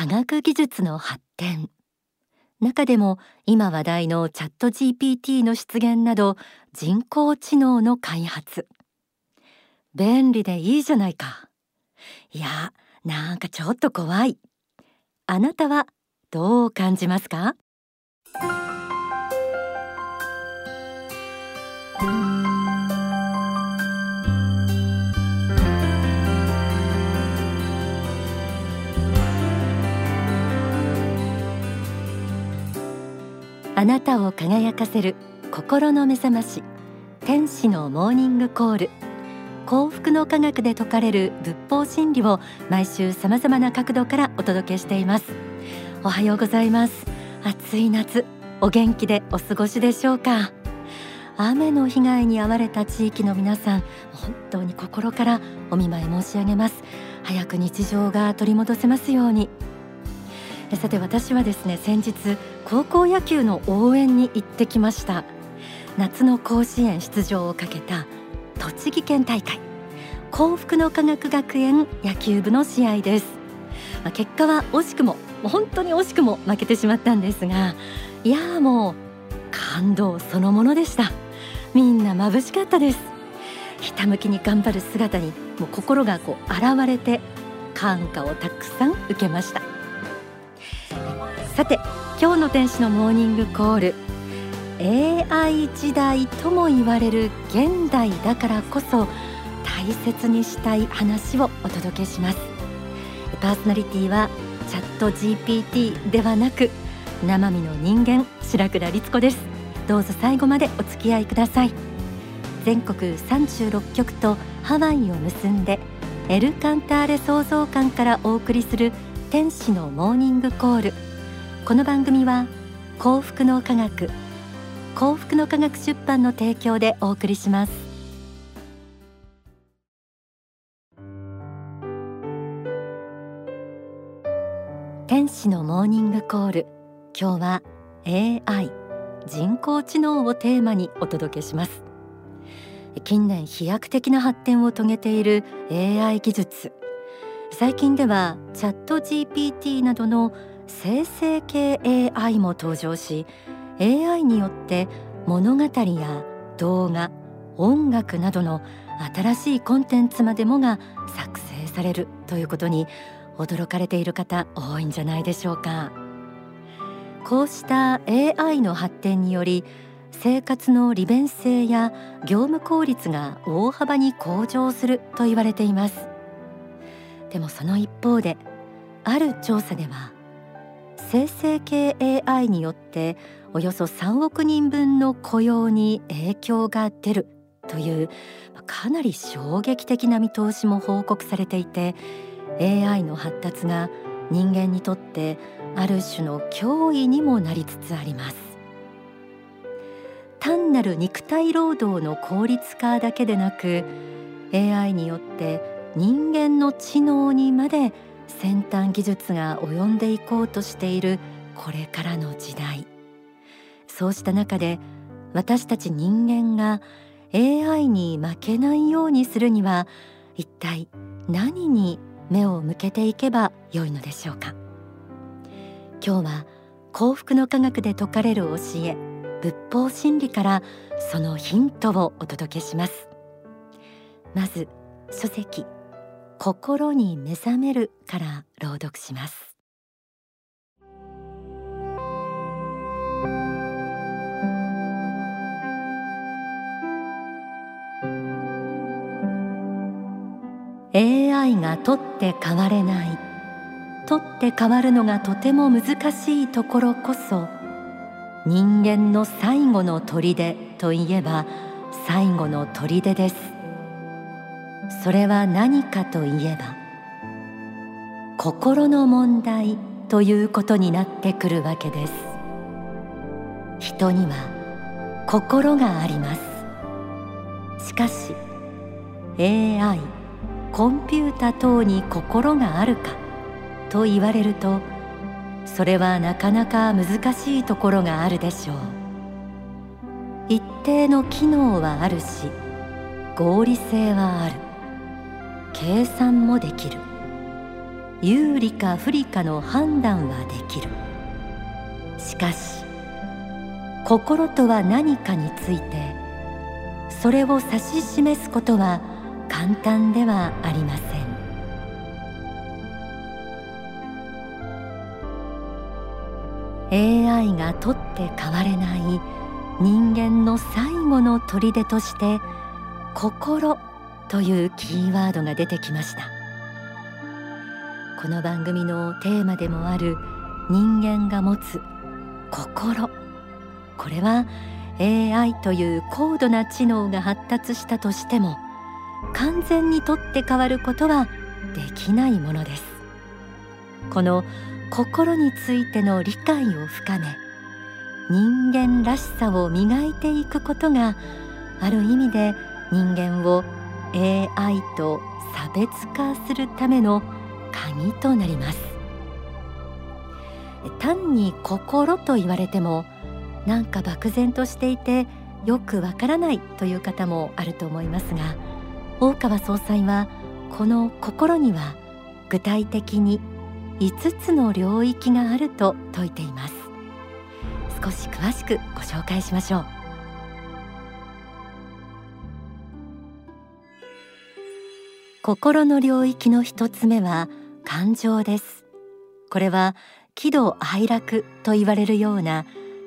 科学技術の発展。中でも今話題のチャット GPT の出現など人工知能の開発。便利でいいじゃないか。いやなんかちょっと怖い。あなたはどう感じますか？あなたを輝かせる心の目覚まし天使のモーニングコール。幸福の科学で説かれる仏法真理を毎週さまざまな角度からお届けしています。おはようございます。暑い夏お元気でお過ごしでしょうか？雨の被害に遭われた地域の皆さん本当に心からお見舞い申し上げます。早く日常が取り戻せますように。さて私はですね先日高校野球の応援に行ってきました。夏の甲子園出場をかけた栃木県大会。幸福の科学学園野球部の試合です、まあ、結果は惜しくも本当に惜しくも負けてしまったんですがいやもう感動そのものでした。みんな眩しかったです。ひたむきに頑張る姿にもう心がこう現れて感化をたくさん受けました。さて今日の天使のモーニングコール。AI 時代とも言われる現代だからこそ大切にしたい話をお届けします。パーソナリティはチャット GPT ではなく生身の人間白倉律子です。どうぞ最後までお付き合いください。全国36局とハワイを結んでエルカンターレ創造館からお送りする天使のモーニングコール。この番組は幸福の科学幸福の科学出版の提供でお送りします。天使のモーニングコール今日は AI 人工知能をテーマにお届けします。近年飛躍的な発展を遂げている AI 技術。最近ではチャット GPT などの生成系 AI も登場し AI によって物語や動画音楽などの新しいコンテンツまでもが作成されるということに驚かれている方多いんじゃないでしょうか。こうした AI の発展により生活の利便性や業務効率が大幅に向上すると言われています。でもその一方である調査では生成系 AI によっておよそ3億人分の雇用に影響が出るというかなり衝撃的な見通しも報告されていて AI の発達が人間にとってある種の脅威にもなりつつあります。単なる肉体労働の効率化だけでなく AI によって人間の知能にまで先端技術が及んでいこうとしているこれからの時代。そうした中で私たち人間が AI に負けないようにするには一体何に目を向けていけばよいのでしょうか。今日は幸福の科学で説かれる教え仏法真理からそのヒントをお届けします。まず書籍。心に目覚めるから朗読します。AI が取って変われない取って変わるのがとても難しいところこそ人間の最後の砦といえば最後の砦です。それは何かといえば心の問題ということになってくるわけです。人には心があります。しかし AI コンピュータ等に心があるかと言われるとそれはなかなか難しいところがあるでしょう。一定の機能はあるし合理性はある。計算もできる。有利か不利かの判断はできる。しかし心とは何かについてそれを指し示すことは簡単ではありません。AI が取って代われない人間の最後の砦として心というキーワードが出てきました。この番組のテーマでもある人間が持つ心。これは AI という高度な知能が発達したとしても完全に取って代わることはできないものです。この心についての理解を深め人間らしさを磨いていくことがある意味で人間を AI と差別化するための鍵となります。単に心と言われてもなんか漠然としていてよくわからないという方もあると思いますが大川総裁はこの心には具体的に5つの領域があると説いています。少し詳しくご紹介しましょう。心の領域の一つ目は感情です。これは喜怒哀楽と言われるような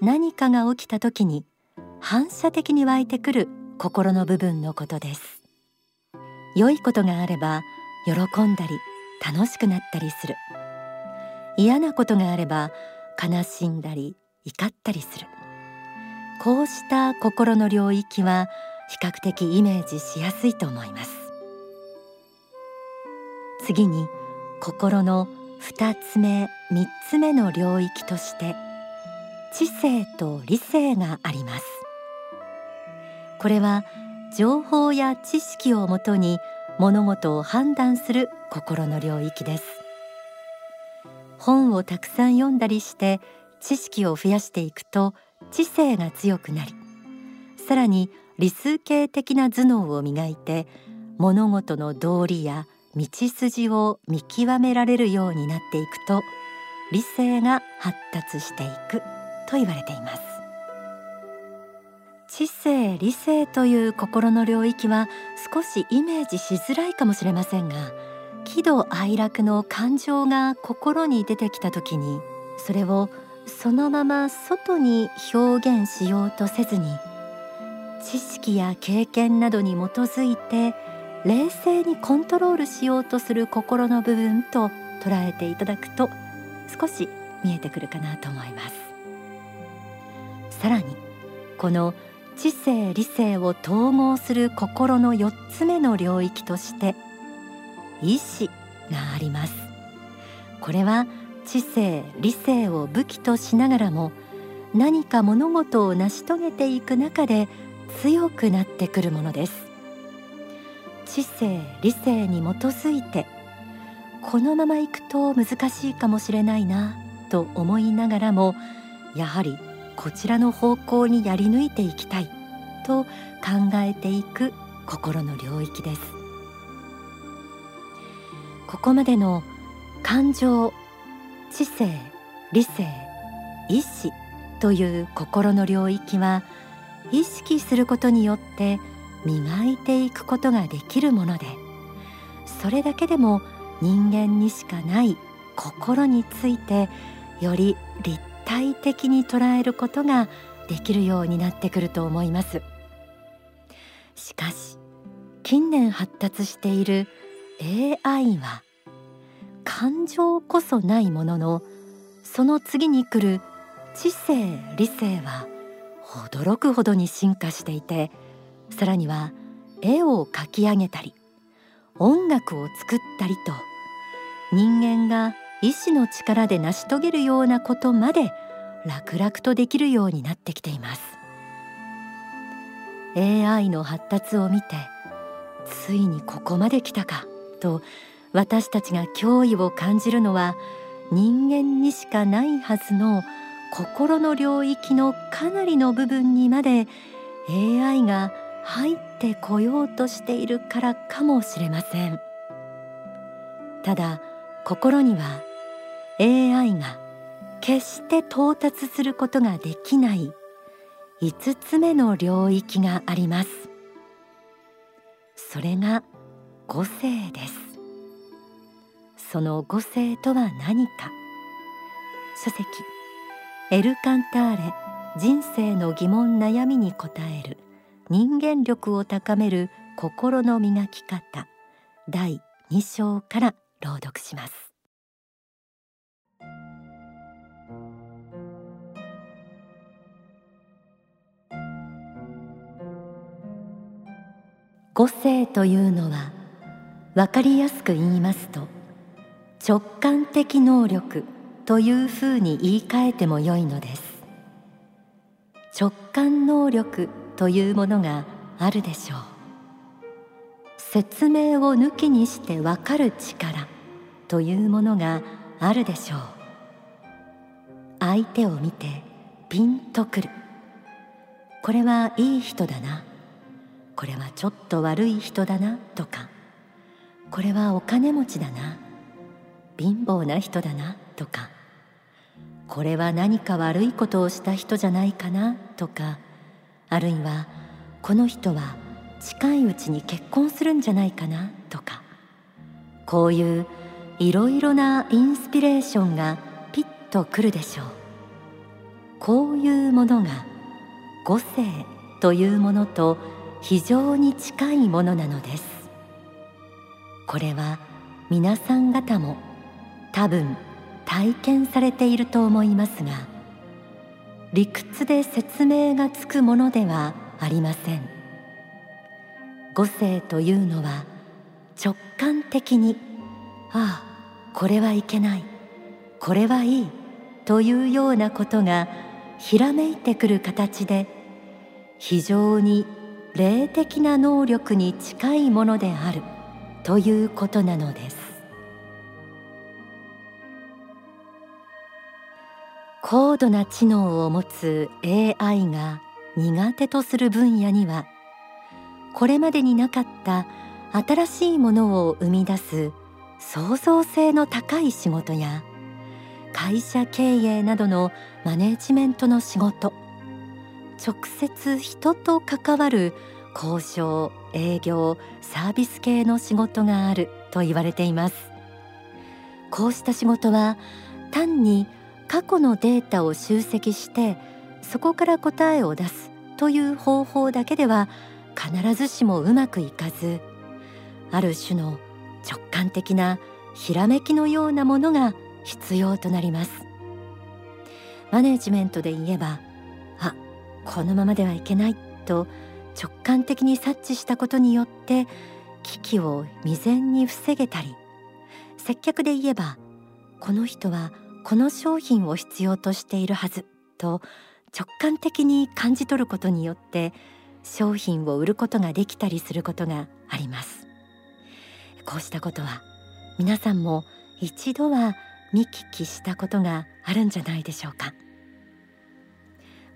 何かが起きた時に反射的に湧いてくる心の部分のことです。良いことがあれば喜んだり楽しくなったりする。嫌なことがあれば悲しんだり怒ったりする。こうした心の領域は比較的イメージしやすいと思います。次に心の2つ目3つ目の領域として知性と理性があります。これは情報や知識をもとに物事を判断する心の領域です。本をたくさん読んだりして知識を増やしていくと知性が強くなりさらに理数系的な頭脳を磨いて物事の道理や道筋を見極められるようになっていくと理性が発達していくと言われています。知性理性という心の領域は少しイメージしづらいかもしれませんが喜怒哀楽の感情が心に出てきた時にそれをそのまま外に表現しようとせずに知識や経験などに基づいて冷静にコントロールしようとする心の部分と捉えていただくと少し見えてくるかなと思います。さらにこの知性理性を統合する心の4つ目の領域として意志があります。これは知性理性を武器としながらも何か物事を成し遂げていく中で強くなってくるものです。知性理性に基づいてこのままいくと難しいかもしれないなと思いながらもやはりこちらの方向にやり抜いていきたいと考えていく心の領域です。ここまでの感情知性理性意志という心の領域は意識することによって磨いていくことができるものでそれだけでも人間にしかない心についてより立体的に捉えることができるようになってくると思います。しかし近年発達している AI は感情こそないもののその次に来る知性理性は驚くほどに進化していてさらには絵を描き上げたり音楽を作ったりと人間が意志の力で成し遂げるようなことまで楽々とできるようになってきています。AI の発達を見てついにここまで来たかと私たちが脅威を感じるのは人間にしかないはずの心の領域のかなりの部分にまで AI が入ってこようとしているからかもしれません。ただ心には AI が決して到達することができない5つ目の領域があります。それが五性です。その五性とは何か。書籍エルカンターレ人生の疑問悩みに答える人間力を高める心の磨き方。第2章から朗読します。五性というのは分かりやすく言いますと直感的能力というふうに言い換えてもよいのです。直感能力というものがあるでしょう。説明を抜きにしてわかる力というものがあるでしょう。相手を見てピンとくる。これはいい人だな。これはちょっと悪い人だな。とか。これはお金持ちだな。貧乏な人だな。とか。これは何か悪いことをした人じゃないかな。とか。あるいはこの人は近いうちに結婚するんじゃないかなとか。こういういろいろなインスピレーションがピッとくるでしょう。こういうものが五性というものと非常に近いものなのです。これは皆さん方も多分体験されていると思いますが理屈で説明がつくものではありません。五性というのは直感的にああこれはいけないこれはいいというようなことがひらめいてくる形で非常に霊的な能力に近いものであるということなのです。高度な知能を持つ AI が苦手とする分野にはこれまでになかった新しいものを生み出す創造性の高い仕事や会社経営などのマネジメントの仕事直接人と関わる交渉営業サービス系の仕事があると言われています。こうした仕事は単に過去のデータを集積してそこから答えを出すという方法だけでは必ずしもうまくいかずある種の直感的なひらめきのようなものが必要となります。マネジメントで言えばあこのままではいけないと直感的に察知したことによって危機を未然に防げたり接客で言えばこの人はこの商品を必要としているはずと直感的に感じ取ることによって商品を売ることができたりすることがあります。こうしたことは皆さんも一度は見聞きしたことがあるんじゃないでしょうか。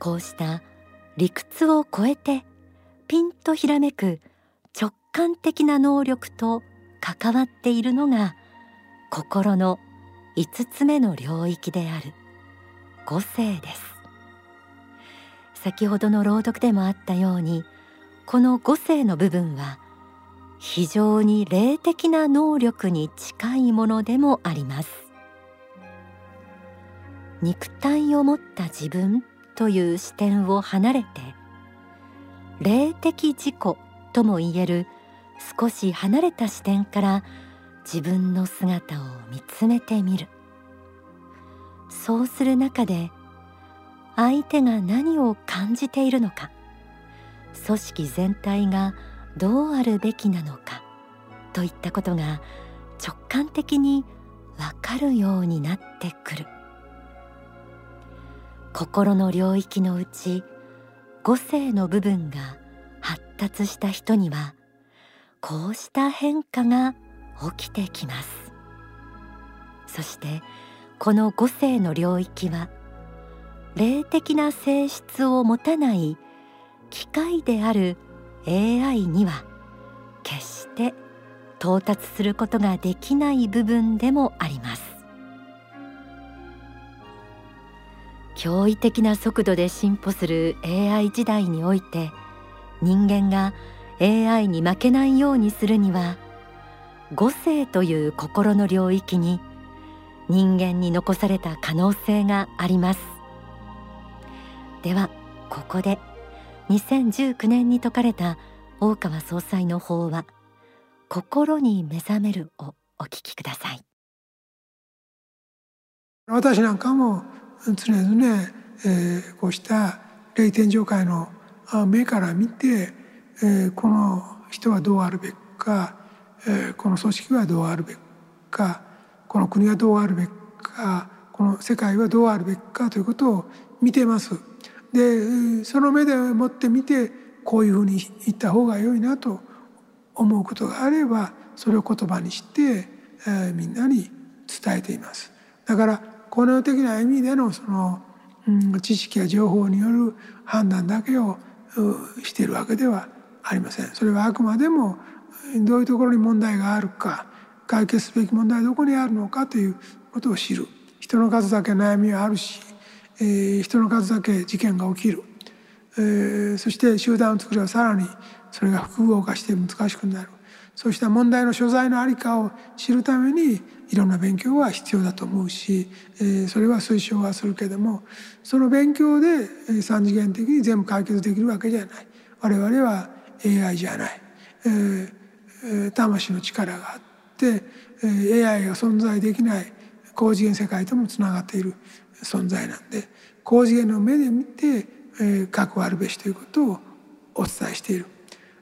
こうした理屈を超えてピンとひらめく直感的な能力と関わっているのが心の5つ目の領域である。五性です。先ほどの朗読でもあったようにこの五性の部分は非常に霊的な能力に近いものでもあります。肉体を持った自分という視点を離れて霊的自己ともいえる少し離れた視点から自分の姿を見つめてみる。そうする中で相手が何を感じているのか組織全体がどうあるべきなのかといったことが直感的にわかるようになってくる。心の領域のうち五性の部分が発達した人にはこうした変化が起きてきます。そしてこの五性の領域は霊的な性質を持たない機械である AI には決して到達することができない部分でもあります。驚異的な速度で進歩する AI 時代において人間が AI に負けないようにするには五性という心の領域に人間に残された可能性があります。ではここで2019年に説かれた大川総裁の法話心に目覚めるをお聞きください。私なんかも常々、えー、こうした霊天上界の目から見て、えー、この人はどうあるべきか、この組織はどうあるべきかこの国はどうあるべきかこの世界はどうあるべきかということを見てます。でその目でもって見てこういうふうに言った方が良いなと思うことがあればそれを言葉にして、えー、みんなに伝えています。だからこの的な意味でのその、うん、知識や情報による判断だけをしているわけではありません。それはあくまでもどういうところに問題があるか解決すべき問題はどこにあるのかということを知る。人の数だけ悩みはあるし、えー、人の数だけ事件が起きる、えー、そして集団を作ればさらにそれが複合化して難しくなる。そうした問題の所在の在りかを知るためにいろんな勉強は必要だと思うし、えー、それは推奨はするけどもその勉強で三次元的に全部解決できるわけじゃない。我々は AI じゃない、えー、魂の力があって、え、AI が存在できない高次元世界ともつながっている存在なんで高次元の目で見て、えー、核あるべしということをお伝えしている。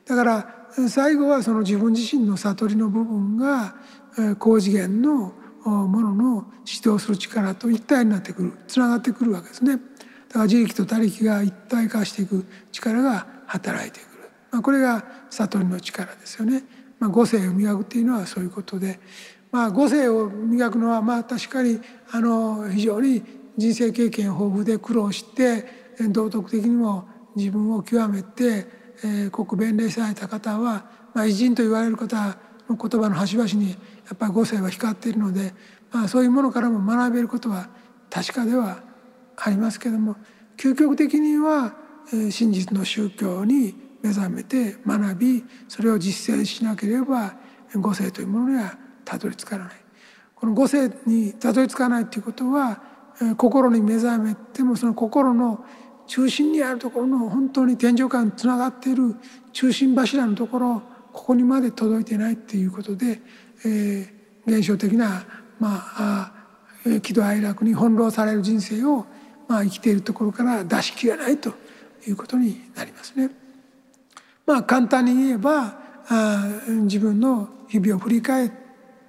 だから最後はその自分自身の悟りの部分が高次元のものの指導する力と一体になってくるつながってくるわけですね。だから自力と他力が一体化していく力が働いてくる、まあ、これが悟りの力ですよね。まあ、五性を磨くっていうのはそういうことで、まあ、五性を磨くのはまあ確かにあの非常に人生経験豊富で苦労して道徳的にも自分を極めてえー、国弁礼された方は、まあ、偉人と言われる方の言葉の端々にやっぱり五世は光っているので、まあ、そういうものからも学べることは確かではありますけども究極的には、えー、真実の宗教に目覚めて学びそれを実践しなければ五世というものにはたどり着かない。この五世にたどり着かないということは、心に目覚めてもその心の中心にあるところの本当に天井間つながっている中心柱のところここにまで届いてないっていうことで、えー、現象的な、まあ、喜怒哀楽に翻弄される人生を、まあ、生きているところから出し切れないということになりますね。まあ、簡単に言えばあ自分の日々を振り返っ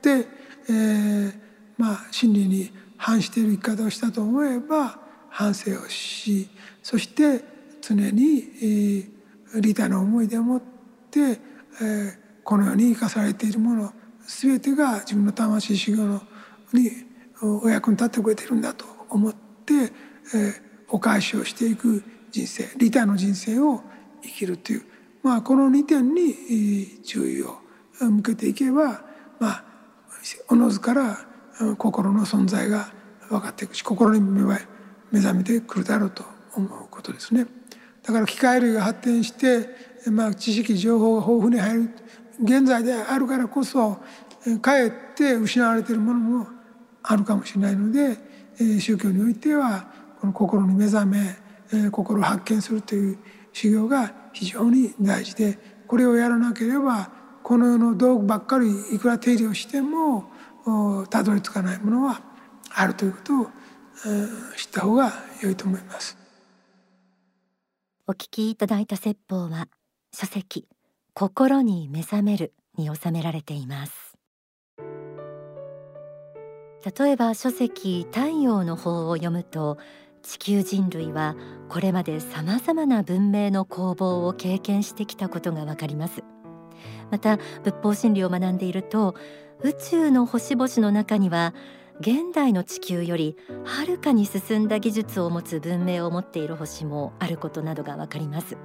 て、えー、まあ真理に反している生き方をしたと思えば反省をしそして常に利他の思いでもってこの世に生かされているもの全てが自分の魂修行のにお役に立ってくれてるんだと思ってお返しをしていく人生利他の人生を生きるという、まあ、この2点に注意を向けていけばまあおのずから心の存在が分かっていくし心に目覚めてくるだろうと思うことですね。だから機械類が発展して、まあ、知識情報が豊富に入る現在であるからこそかえって失われているものもあるかもしれないので宗教においてはこの心に目覚め心を発見するという修行が非常に大事でこれをやらなければこの世の道具ばっかりいくら手入れをしてもたどり着かないものはあるということを知った方が良いと思います。お聞きいただいた説法は書籍心に目覚めるに収められています例えば書籍太陽の方を読むと地球人類はこれまで様々な文明の攻防を経験してきたことがわかります。また仏法真理を学んでいると宇宙の星々の中には現代の地球よりはるかに進んだ技術を持つ文明を持っている星もあることなどがわかります。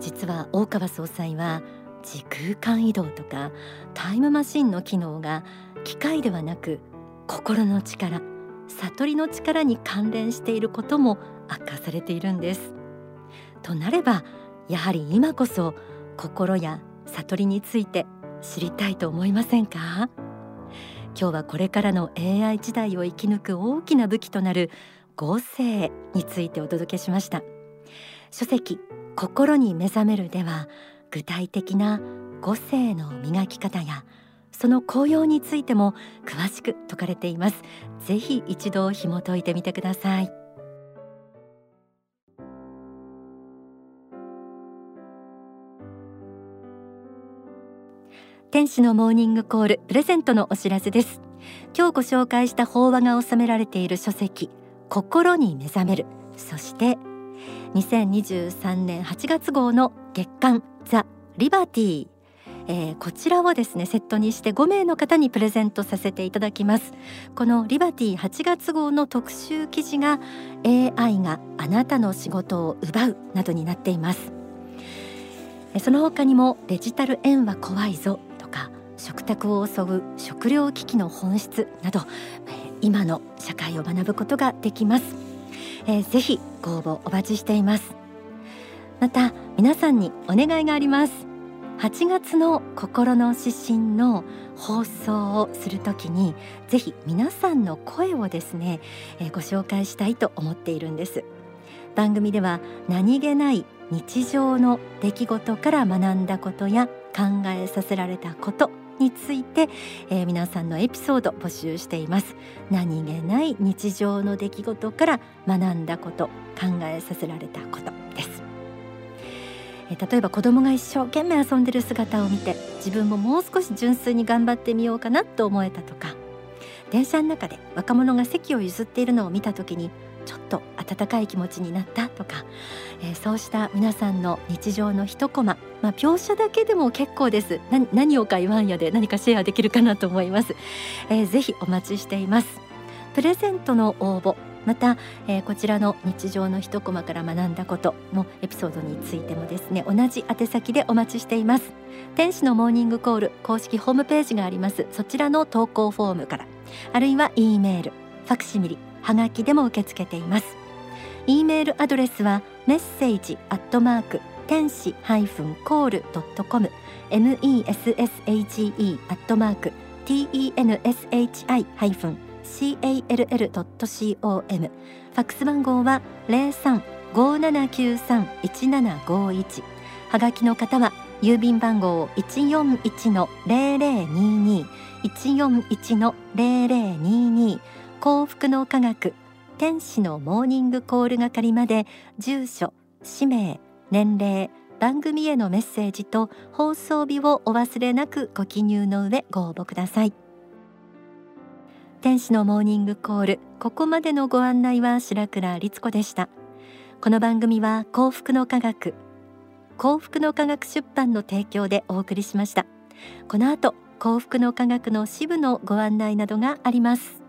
実は大川総裁は時空間移動とかタイムマシンの機能が機械ではなく心の力悟りの力に関連していることも明かされているんです。となればやはり今こそ心や悟りについて知りたいと思いませんか？今日はこれからの AI 時代を生き抜く大きな武器となる合成についてお届けしました。書籍心に目覚めるでは具体的な五性の磨き方やその効用についても詳しく説かれています。ぜひ一度紐解いてみてください。天使のモーニングコールプレゼントのお知らせです。今日ご紹介した法話が収められている書籍心に目覚める。そして2023年8月号の月刊ザ・リバティえー、こちらをですねセットにして5名の方にプレゼントさせていただきます。このリバティ8月号の特集記事が AI があなたの仕事を奪うなどになっています。その他にもデジタル円は怖いぞとか食卓を襲う食料危機の本質など今の社会を学ぶことができます、えー、ぜひご応募お待ちしています。また皆さんにお願いがあります。8月の心の指針の放送をするときにぜひ皆さんの声をですね、えー、ご紹介したいと思っているんです。番組では何気ない日常の出来事から学んだことや考えさせられたことについて、えー、皆さんのエピソード募集しています。何気ない日常の出来事から学んだこと考えさせられたこと。です例えば子供が一生懸命遊んでる姿を見て自分ももう少し純粋に頑張ってみようかなと思えたとか電車の中で若者が席を譲っているのを見た時にちょっと温かい気持ちになったとか、えー、そうした皆さんの日常の一コマ、まあ、描写だけでも結構です。何をか言わんやで何かシェアできるかなと思います、えー、ぜひお待ちしています。プレゼントの応募また、えー、こちらの日常の一コマから学んだことのエピソードについてもですね同じ宛先でお待ちしています。天使のモーニングコール公式ホームページがあります。そちらの投稿フォームからあるいは E メールファクシミリはがきでも受け付けています。E メールアドレスはメッセージアットマーク天使ハイフンコールドットコム message アットマーク tenshi ハイフン call.com ファックス番号は0357931751はがきの方は郵便番号141-0022 141-0022幸福の科学天使のモーニングコール係まで住所氏名年齢番組へのメッセージと放送日をお忘れなくご記入の上ご応募ください。天使のモーニングコール。ここまでのご案内は白倉律子でした。この番組は幸福の科学幸福の科学出版の提供でお送りしました。この後幸福の科学の支部のご案内などがあります。